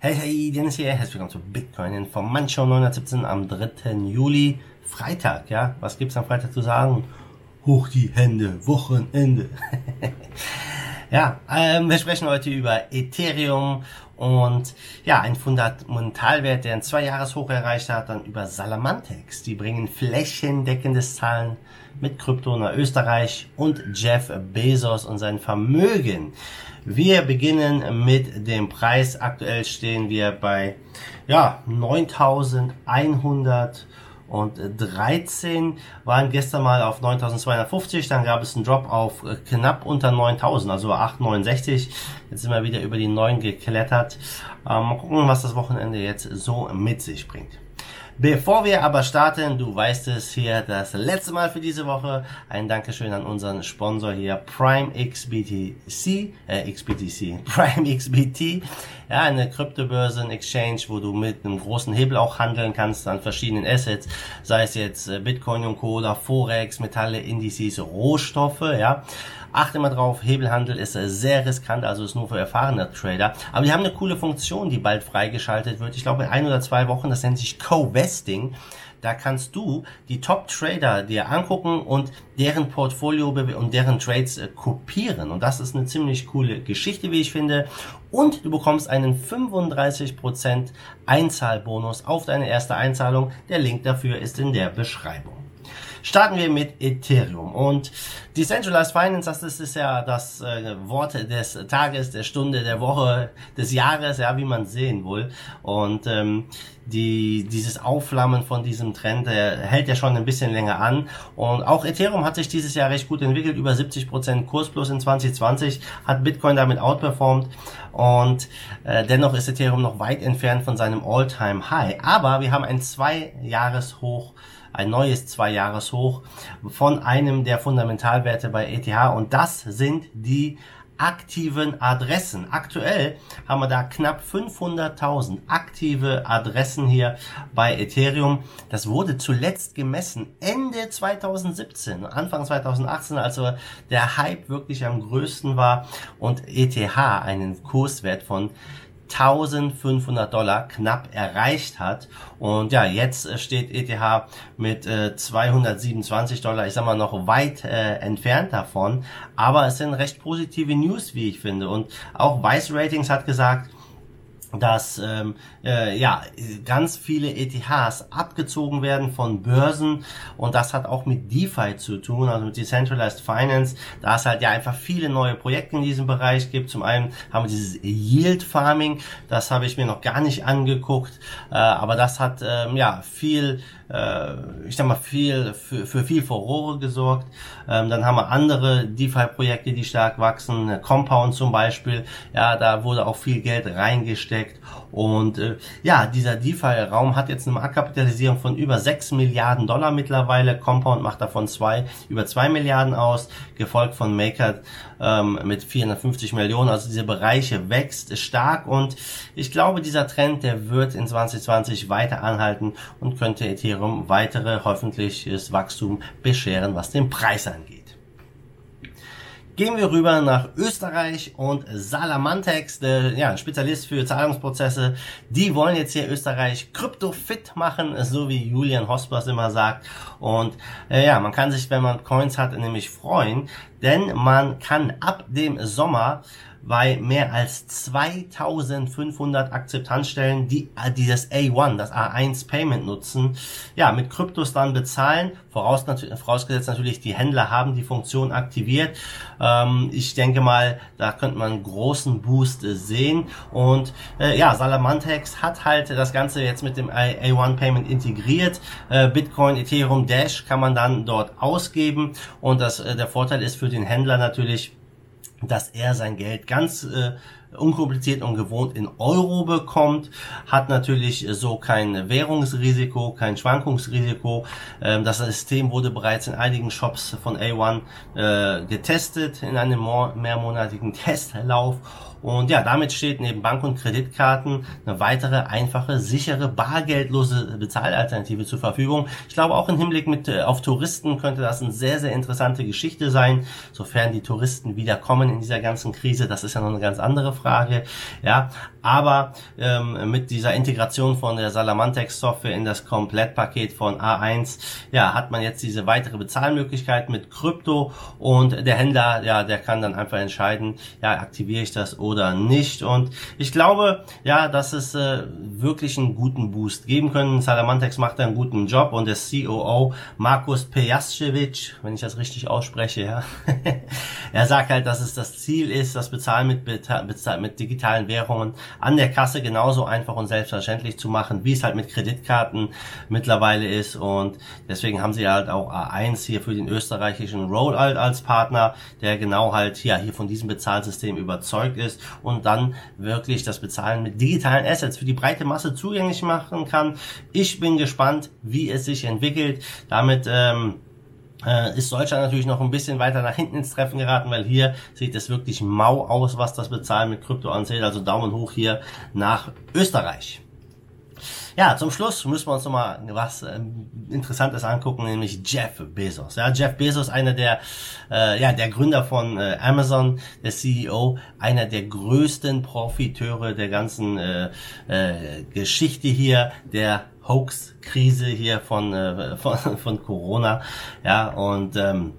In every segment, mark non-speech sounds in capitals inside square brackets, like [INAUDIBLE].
Hey, hey, Dennis hier, herzlich willkommen zu Bitcoin Information 917 am 3. Juli, Freitag, ja. Was gibt's am Freitag zu sagen? Hoch die Hände, Wochenende. [LAUGHS] ja, ähm, wir sprechen heute über Ethereum und ja, ein Fundamentalwert, der ein Zwei-Jahres-Hoch erreicht hat, dann über Salamantex. Die bringen flächendeckendes Zahlen mit Krypto nach Österreich und Jeff Bezos und sein Vermögen. Wir beginnen mit dem Preis. Aktuell stehen wir bei ja, 9113 waren gestern mal auf 9250, dann gab es einen Drop auf knapp unter 9000, also 869. Jetzt sind wir wieder über die 9 geklettert. Ähm, mal gucken, was das Wochenende jetzt so mit sich bringt. Bevor wir aber starten, du weißt es hier das letzte Mal für diese Woche. Ein Dankeschön an unseren Sponsor hier, Prime XBTC, äh, XBTC, [LAUGHS] Prime XBT. Ja, eine Kryptobörse, ein Exchange, wo du mit einem großen Hebel auch handeln kannst an verschiedenen Assets, sei es jetzt äh, Bitcoin und Co. oder Forex, Metalle, Indizes, Rohstoffe, ja. Achte mal drauf, Hebelhandel ist sehr riskant, also ist nur für erfahrene Trader. Aber die haben eine coole Funktion, die bald freigeschaltet wird. Ich glaube, in ein oder zwei Wochen, das nennt sich Co-Vesting. Da kannst du die Top-Trader dir angucken und deren Portfolio und deren Trades äh, kopieren. Und das ist eine ziemlich coole Geschichte, wie ich finde. Und du bekommst einen 35% Einzahlbonus auf deine erste Einzahlung. Der Link dafür ist in der Beschreibung. Starten wir mit Ethereum. Und Decentralized Finance, das ist, ja das äh, Wort des Tages, der Stunde, der Woche, des Jahres, ja, wie man sehen will. Und ähm, die, dieses Aufflammen von diesem Trend der hält ja schon ein bisschen länger an. Und auch Ethereum hat sich dieses Jahr recht gut entwickelt, über 70% Kurs plus in 2020, hat Bitcoin damit outperformed. Und äh, dennoch ist Ethereum noch weit entfernt von seinem All-Time-High. Aber wir haben ein Zwei-Jahres-Hoch ein neues Zwei-Jahres-Hoch von einem der Fundamentalwerte bei ETH und das sind die aktiven Adressen. Aktuell haben wir da knapp 500.000 aktive Adressen hier bei Ethereum. Das wurde zuletzt gemessen Ende 2017, Anfang 2018, also der Hype wirklich am größten war und ETH einen Kurswert von 1500 Dollar knapp erreicht hat. Und ja, jetzt äh, steht ETH mit äh, 227 Dollar, ich sag mal noch weit äh, entfernt davon. Aber es sind recht positive News, wie ich finde. Und auch Vice Ratings hat gesagt, dass ähm, äh, ja ganz viele ETHs abgezogen werden von Börsen und das hat auch mit DeFi zu tun, also mit Decentralized Finance, da es halt ja einfach viele neue Projekte in diesem Bereich gibt. Zum einen haben wir dieses Yield Farming, das habe ich mir noch gar nicht angeguckt, äh, aber das hat ähm, ja viel äh, ich sag mal, viel, für, für viel Furore gesorgt. Ähm, dann haben wir andere DeFi-Projekte, die stark wachsen, Compound zum Beispiel, ja, da wurde auch viel Geld reingesteckt und äh, ja, dieser DeFi-Raum hat jetzt eine Marktkapitalisierung von über 6 Milliarden Dollar mittlerweile. Compound macht davon zwei, über 2 Milliarden aus, gefolgt von Maker ähm, mit 450 Millionen. Also diese Bereiche wächst stark und ich glaube, dieser Trend, der wird in 2020 weiter anhalten und könnte Ethereum weitere hoffentliches Wachstum bescheren, was den Preis angeht. Gehen wir rüber nach Österreich und Salamantex, der ja, Spezialist für Zahlungsprozesse, die wollen jetzt hier Österreich kryptofit machen, so wie Julian Hospers immer sagt. Und äh, ja, man kann sich, wenn man Coins hat, nämlich freuen, denn man kann ab dem Sommer bei mehr als 2500 Akzeptanzstellen, die, die das A1, das A1 Payment nutzen, ja, mit Kryptos dann bezahlen, voraus, vorausgesetzt natürlich, die Händler haben die Funktion aktiviert. Ähm, ich denke mal, da könnte man einen großen Boost äh, sehen und äh, ja, Salamantex hat halt das Ganze jetzt mit dem A1 Payment integriert. Äh, Bitcoin, Ethereum, Dash kann man dann dort ausgeben und das, äh, der Vorteil ist für den Händler natürlich, dass er sein Geld ganz äh, unkompliziert und gewohnt in Euro bekommt, hat natürlich so kein Währungsrisiko, kein Schwankungsrisiko. Ähm, das System wurde bereits in einigen Shops von A1 äh, getestet in einem mehrmonatigen [LAUGHS] Testlauf Und ja, damit steht neben Bank- und Kreditkarten eine weitere einfache, sichere, bargeldlose Bezahlalternative zur Verfügung. Ich glaube auch im Hinblick mit äh, auf Touristen könnte das eine sehr, sehr interessante Geschichte sein, sofern die Touristen wieder kommen in dieser ganzen Krise. Das ist ja noch eine ganz andere Frage. Ja, aber ähm, mit dieser Integration von der Salamantex Software in das Komplettpaket von A1, ja, hat man jetzt diese weitere Bezahlmöglichkeit mit Krypto und der Händler, ja, der kann dann einfach entscheiden, ja, aktiviere ich das oder nicht. Und ich glaube, ja, dass es äh, wirklich einen guten Boost geben können. Salamantex macht einen guten Job und der COO Markus Pejascevic, wenn ich das richtig ausspreche, ja, [LAUGHS] er sagt halt, dass es das Ziel ist, das Bezahlen mit, mit digitalen Währungen an der Kasse genauso einfach und selbstverständlich zu machen, wie es halt mit Kreditkarten mittlerweile ist und deswegen haben sie halt auch A1 hier für den österreichischen Rollout als Partner, der genau halt ja, hier von diesem Bezahlsystem überzeugt ist und dann wirklich das Bezahlen mit digitalen Assets für die breite Masse zugänglich machen kann. Ich bin gespannt, wie es sich entwickelt. Damit ähm, äh, ist Deutschland natürlich noch ein bisschen weiter nach hinten ins Treffen geraten, weil hier sieht es wirklich mau aus, was das Bezahlen mit Krypto anzählt. Also Daumen hoch hier nach Österreich. Ja, zum Schluss müssen wir uns noch mal was ähm, Interessantes angucken, nämlich Jeff Bezos. Ja, Jeff Bezos, einer der, äh, ja, der Gründer von äh, Amazon, der CEO, einer der größten Profiteure der ganzen äh, äh, Geschichte hier, der Hoax-Krise hier von, äh, von, [LAUGHS] von Corona. Ja, und ähm,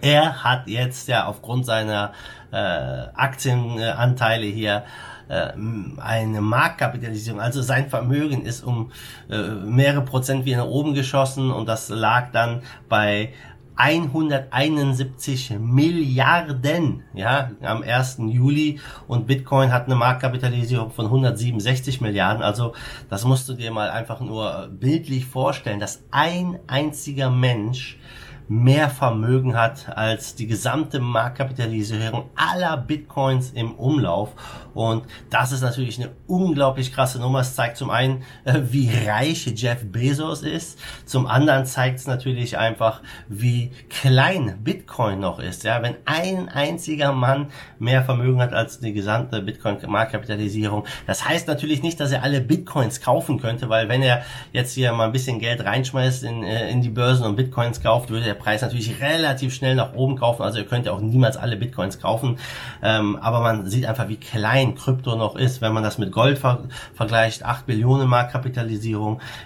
er hat jetzt ja aufgrund seiner äh, Aktienanteile hier äh, eine Marktkapitalisierung, also sein Vermögen ist um äh, mehrere Prozent wieder nach oben geschossen und das lag dann bei 171 Milliarden, ja, am 1. Juli und Bitcoin hat eine Marktkapitalisierung von 167 Milliarden. Also, das musst du dir mal einfach nur bildlich vorstellen, dass ein einziger Mensch mehr Vermögen hat als die gesamte Marktkapitalisierung aller Bitcoins im Umlauf. Und das ist natürlich eine unglaublich krasse Nummer. Es zeigt zum einen, äh, wie reich Jeff Bezos ist. Zum anderen zeigt es natürlich einfach, wie klein Bitcoin noch ist. Ja, wenn ein einziger Mann mehr Vermögen hat als die gesamte Bitcoin-Marktkapitalisierung. Das heißt natürlich nicht, dass er alle Bitcoins kaufen könnte, weil wenn er jetzt hier mal ein bisschen Geld reinschmeißt in, äh, in die Börsen und Bitcoins kauft, würde er Preis natürlich relativ schnell nach oben kaufen. Also ihr könnt ja auch niemals alle Bitcoins kaufen. Ähm, aber man sieht einfach, wie klein Krypto noch ist, wenn man das mit Gold ver vergleicht. 8 Billionen Mark.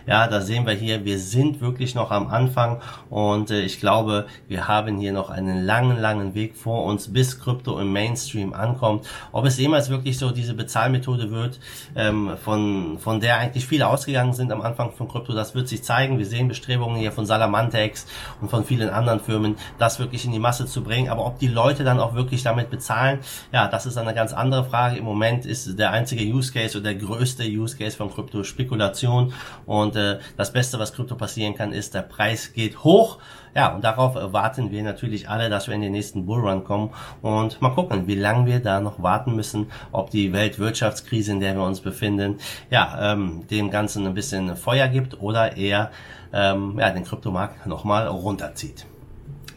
Ja, da sehen wir hier, wir sind wirklich noch am Anfang und äh, ich glaube, wir haben hier noch einen langen, langen Weg vor uns, bis Krypto im Mainstream ankommt. Ob es jemals wirklich so diese Bezahlmethode wird, ähm, von, von der eigentlich viele ausgegangen sind am Anfang von Krypto, das wird sich zeigen. Wir sehen Bestrebungen hier von Salamantex und von vielen vielen anderen Firmen, das wirklich in die Masse zu bringen. Aber ob die Leute dann auch wirklich damit bezahlen, ja, das ist eine ganz andere Frage. Im Moment ist der einzige Use Case oder der größte Use Case von Krypto Spekulation. Und äh, das Beste, was Krypto passieren kann, ist, der Preis geht hoch. Ja, und darauf warten wir natürlich alle, dass wir in den nächsten Bullrun kommen und mal gucken, wie lange wir da noch warten müssen, ob die Weltwirtschaftskrise, in der wir uns befinden, ja, ähm, dem Ganzen ein bisschen Feuer gibt oder eher ähm, ja, den Kryptomarkt nochmal runterzieht.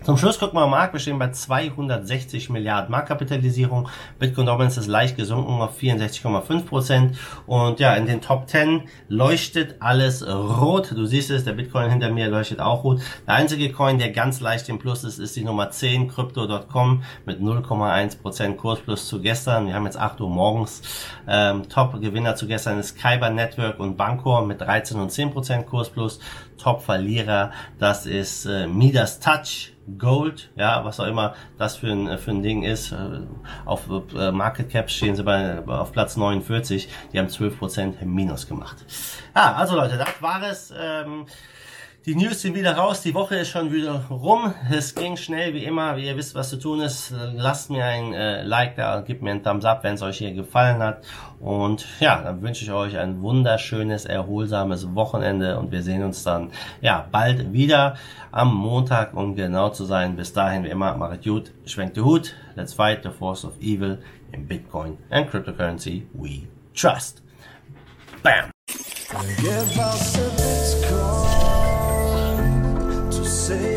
Zum Schluss gucken wir mal Markt. Wir stehen bei 260 Milliarden Marktkapitalisierung. Bitcoin Dominance ist leicht gesunken auf 64,5 Prozent. Und ja, in den Top 10 leuchtet alles rot. Du siehst es, der Bitcoin hinter mir leuchtet auch rot. Der einzige Coin, der ganz leicht im Plus ist, ist die Nummer 10, Crypto.com mit 0,1 Prozent Kursplus zu gestern. Wir haben jetzt 8 Uhr morgens. Ähm, Top-Gewinner zu gestern ist Kyber Network und Bancor mit 13 und 10 Prozent Kursplus. Top-Verlierer, das ist äh, Midas Touch Gold, ja, was auch immer das für ein, für ein Ding ist. Äh, auf äh, Market Cap stehen sie bei, auf Platz 49. Die haben 12% Minus gemacht. Ja, also Leute, das war es. Ähm, die News sind wieder raus, die Woche ist schon wieder rum. Es ging schnell wie immer, wie ihr wisst, was zu tun ist. Lasst mir ein äh, Like da, gebt mir einen Thumbs up, wenn es euch hier gefallen hat. Und ja, dann wünsche ich euch ein wunderschönes, erholsames Wochenende und wir sehen uns dann ja bald wieder am Montag, um genau zu sein. Bis dahin, wie immer, macht gut, schwenkt die Hut. Let's fight the force of evil in Bitcoin and cryptocurrency we trust. Bam! say